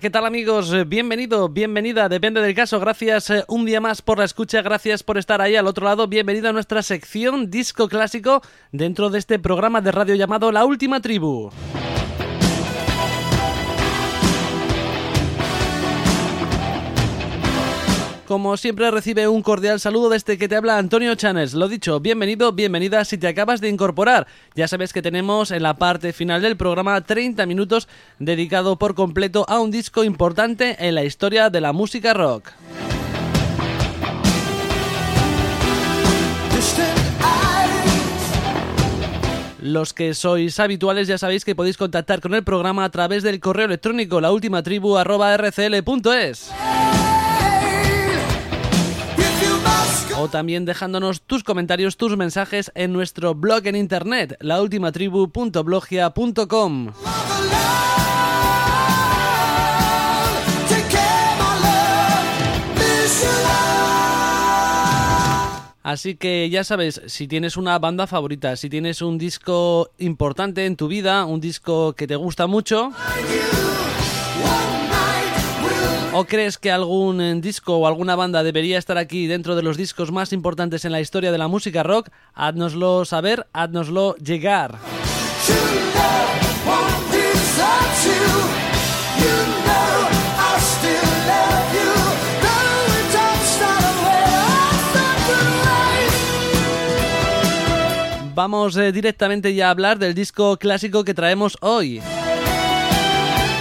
¿qué tal amigos? Bienvenido, bienvenida, depende del caso. Gracias eh, un día más por la escucha, gracias por estar ahí al otro lado. Bienvenido a nuestra sección Disco Clásico dentro de este programa de radio llamado La Última Tribu. Como siempre recibe un cordial saludo desde que te habla Antonio Chanes. Lo dicho, bienvenido, bienvenida si te acabas de incorporar. Ya sabes que tenemos en la parte final del programa 30 minutos dedicado por completo a un disco importante en la historia de la música rock. Los que sois habituales ya sabéis que podéis contactar con el programa a través del correo electrónico laultimatribu.rcl.es. o también dejándonos tus comentarios, tus mensajes en nuestro blog en internet, laultimatribu.blogia.com. Así que ya sabes, si tienes una banda favorita, si tienes un disco importante en tu vida, un disco que te gusta mucho, ¿O crees que algún eh, disco o alguna banda debería estar aquí dentro de los discos más importantes en la historia de la música rock? Haznoslo saber, haznoslo llegar. Vamos eh, directamente ya a hablar del disco clásico que traemos hoy.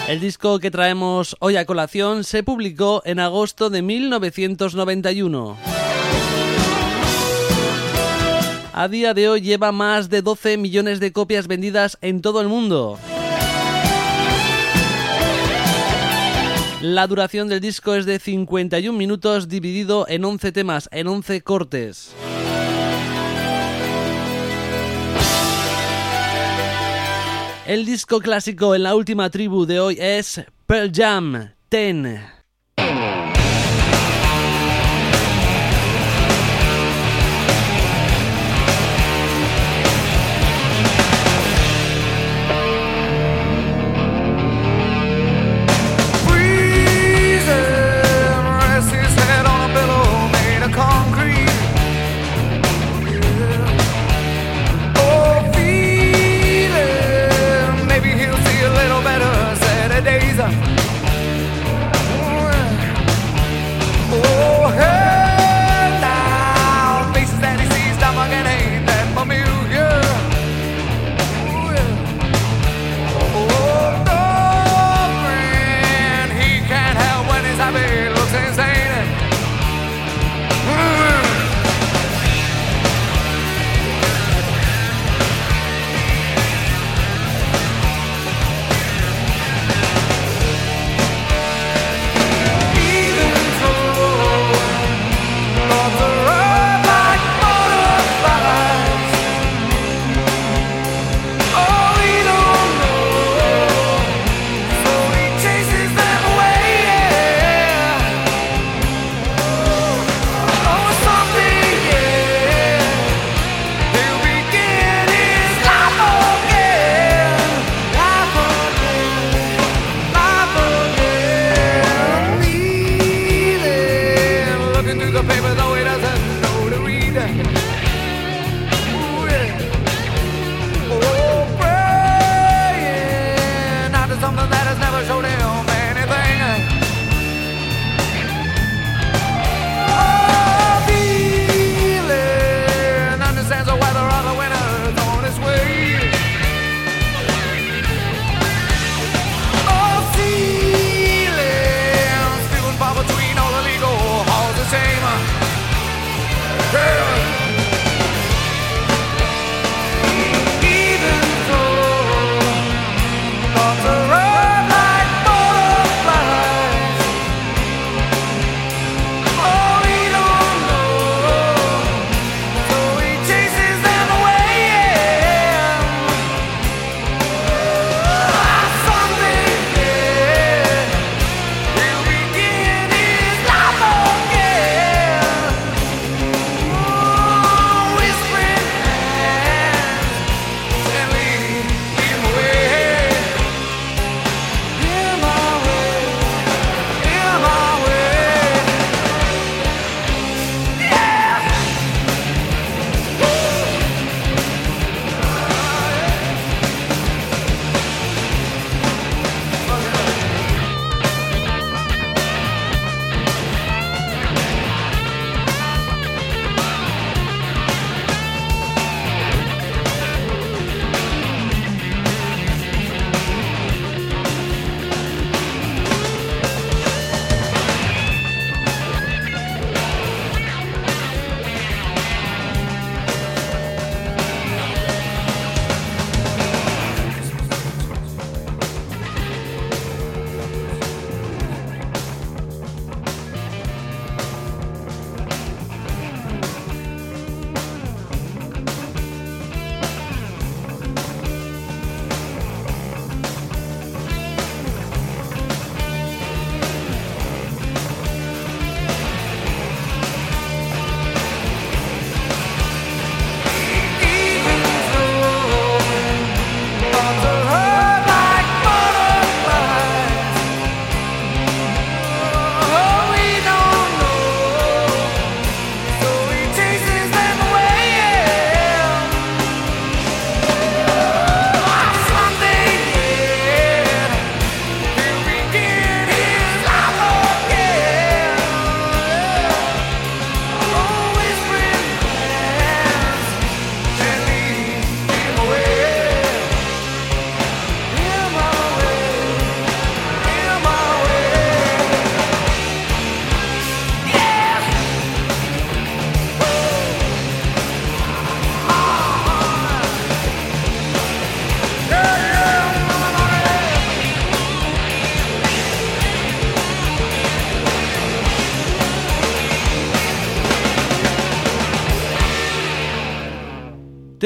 El disco que traemos hoy a colación se publicó en agosto de 1991. A día de hoy lleva más de 12 millones de copias vendidas en todo el mundo. La duración del disco es de 51 minutos dividido en 11 temas, en 11 cortes. El disco clásico en la última tribu de hoy es Pearl Jam 10.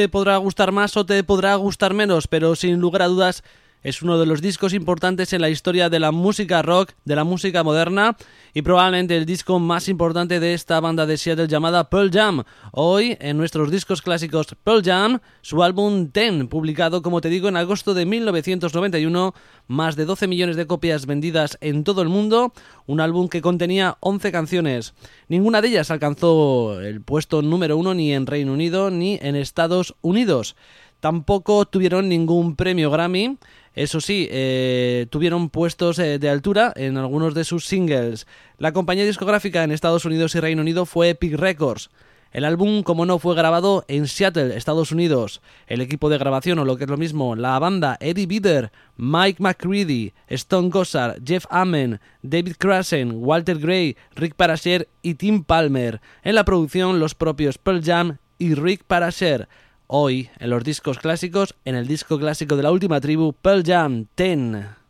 Te podrá gustar más o te podrá gustar menos, pero sin lugar a dudas es uno de los discos importantes en la historia de la música rock, de la música moderna y probablemente el disco más importante de esta banda de Seattle llamada Pearl Jam. Hoy, en nuestros discos clásicos Pearl Jam, su álbum Ten, publicado como te digo en agosto de 1991, más de 12 millones de copias vendidas en todo el mundo, un álbum que contenía 11 canciones. Ninguna de ellas alcanzó el puesto número uno ni en Reino Unido ni en Estados Unidos. Tampoco tuvieron ningún premio Grammy. Eso sí, eh, tuvieron puestos eh, de altura en algunos de sus singles. La compañía discográfica en Estados Unidos y Reino Unido fue Epic Records. El álbum, como no, fue grabado en Seattle, Estados Unidos. El equipo de grabación, o lo que es lo mismo, la banda Eddie Vedder, Mike McCready, Stone Gossard, Jeff Amen, David Krasen, Walter Gray, Rick Parasher y Tim Palmer. En la producción, los propios Pearl Jam y Rick Parasher hoy en los discos clásicos, en el disco clásico de la última tribu, Pearl Jam 10.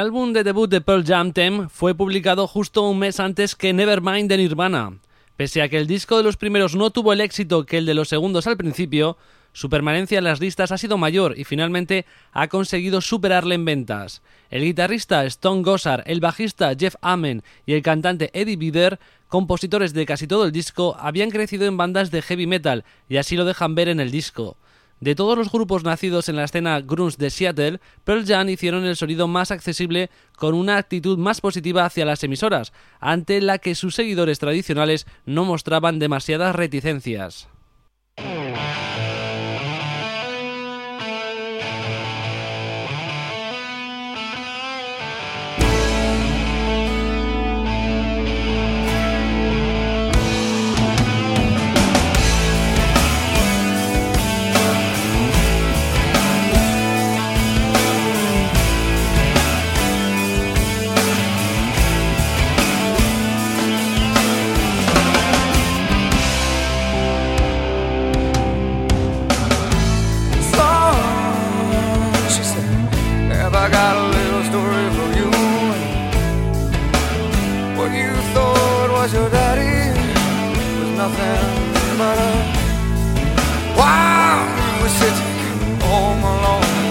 El álbum de debut de Pearl Jam Tem fue publicado justo un mes antes que Nevermind de Nirvana. Pese a que el disco de los primeros no tuvo el éxito que el de los segundos al principio, su permanencia en las listas ha sido mayor y finalmente ha conseguido superarle en ventas. El guitarrista Stone Gossard, el bajista Jeff Amen y el cantante Eddie Vedder, compositores de casi todo el disco, habían crecido en bandas de heavy metal y así lo dejan ver en el disco. De todos los grupos nacidos en la escena grunge de Seattle, Pearl Jam hicieron el sonido más accesible con una actitud más positiva hacia las emisoras, ante la que sus seguidores tradicionales no mostraban demasiadas reticencias. summer while we're sitting home alone.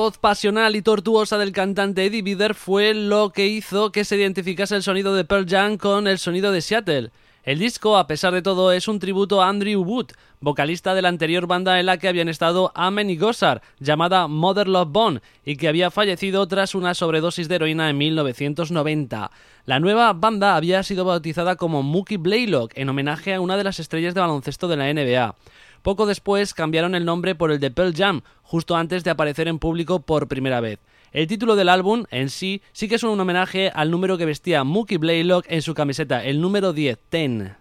Voz pasional y tortuosa del cantante Eddie Vedder fue lo que hizo que se identificase el sonido de Pearl Jam con el sonido de Seattle. El disco, a pesar de todo, es un tributo a Andrew Wood, vocalista de la anterior banda en la que habían estado Amen y Gossard, llamada Mother Love Bone, y que había fallecido tras una sobredosis de heroína en 1990. La nueva banda había sido bautizada como Mookie Blaylock, en homenaje a una de las estrellas de baloncesto de la NBA. Poco después cambiaron el nombre por el de Pearl Jam, justo antes de aparecer en público por primera vez. El título del álbum en sí sí que es un homenaje al número que vestía Mookie Blaylock en su camiseta, el número 10, Ten.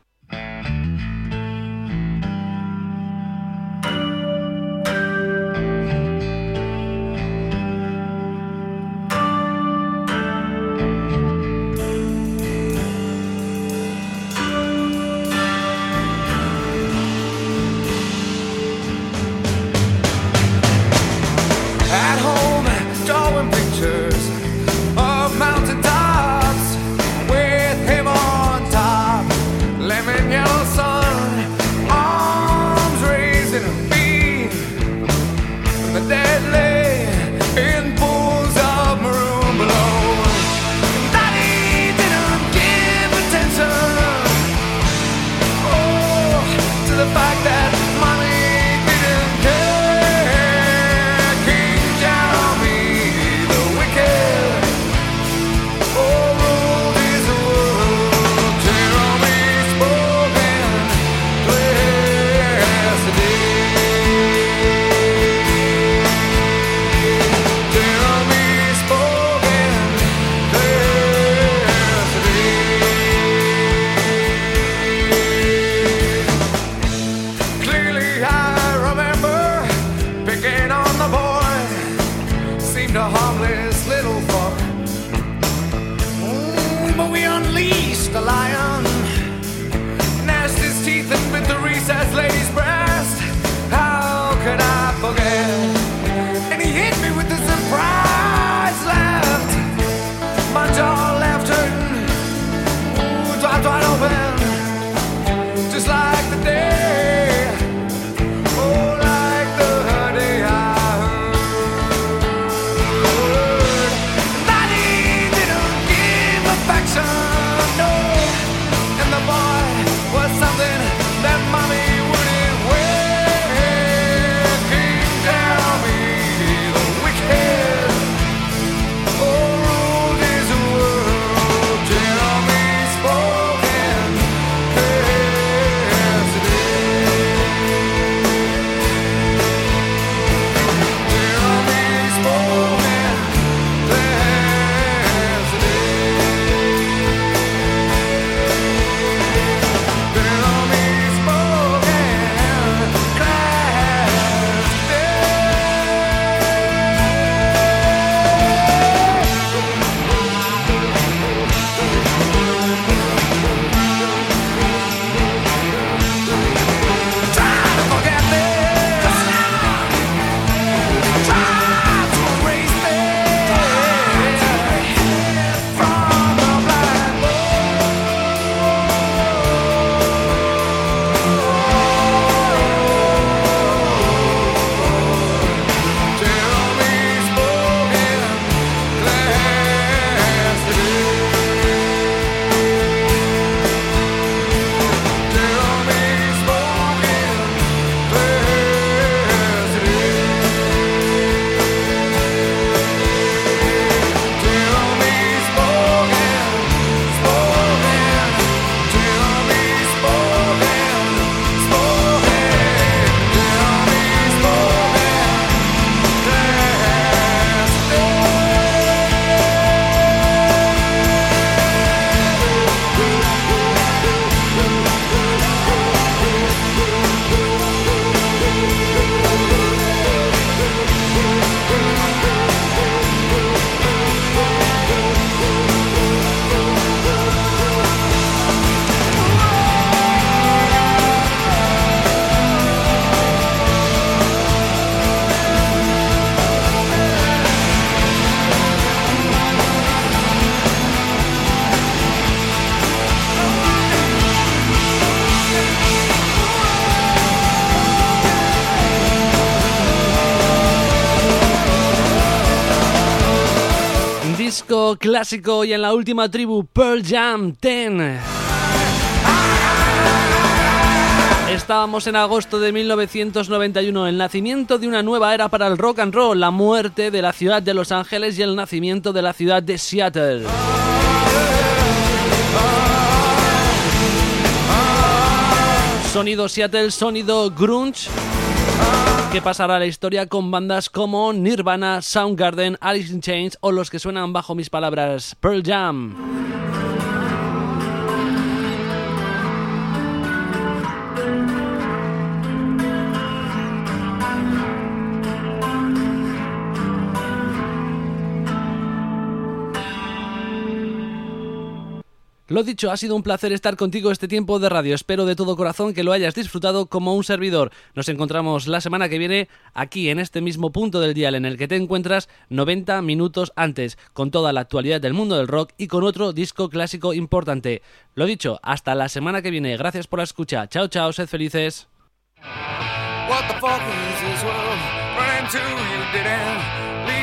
Disco clásico y en la última tribu Pearl Jam 10. Estábamos en agosto de 1991, el nacimiento de una nueva era para el rock and roll, la muerte de la ciudad de Los Ángeles y el nacimiento de la ciudad de Seattle. Sonido Seattle, sonido grunge que pasará a la historia con bandas como Nirvana, Soundgarden, Alice in Chains o los que suenan bajo mis palabras Pearl Jam. Lo dicho, ha sido un placer estar contigo este tiempo de radio. Espero de todo corazón que lo hayas disfrutado como un servidor. Nos encontramos la semana que viene aquí en este mismo punto del dial en el que te encuentras 90 minutos antes, con toda la actualidad del mundo del rock y con otro disco clásico importante. Lo dicho, hasta la semana que viene. Gracias por la escucha. Chao, chao, sed felices.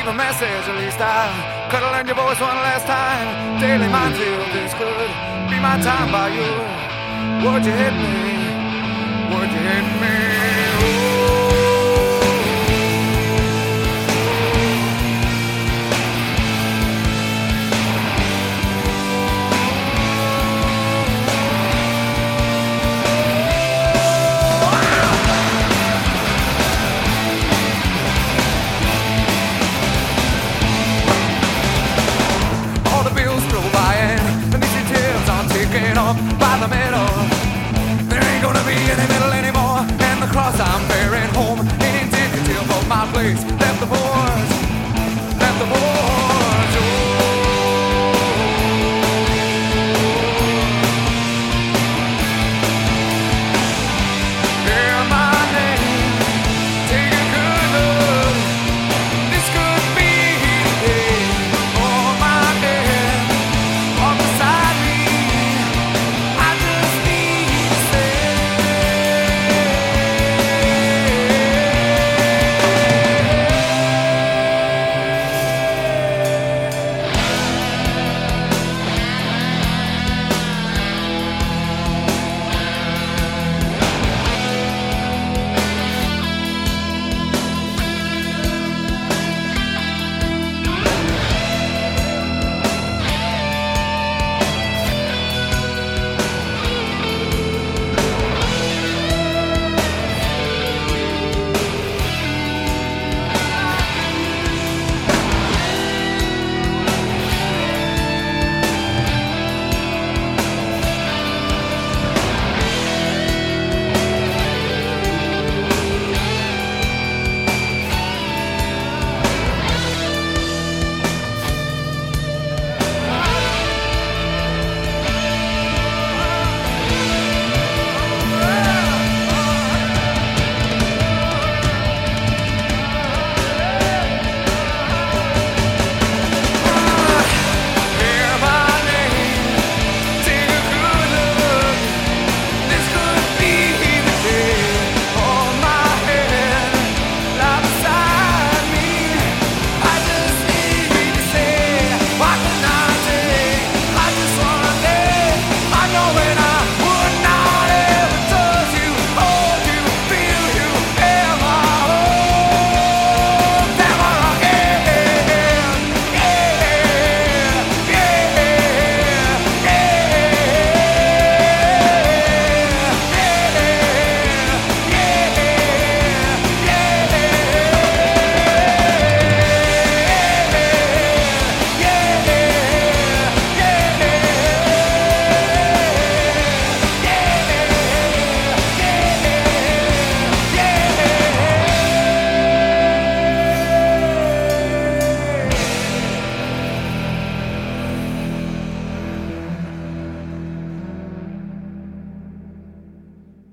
A message, at least I could have learned your voice one last time. Daily mind field, this could be my time by you. Would you hit me? Would you hit me? by the middle. There ain't gonna be any middle anymore, and the cross I'm bearing home ain't indicative of my place.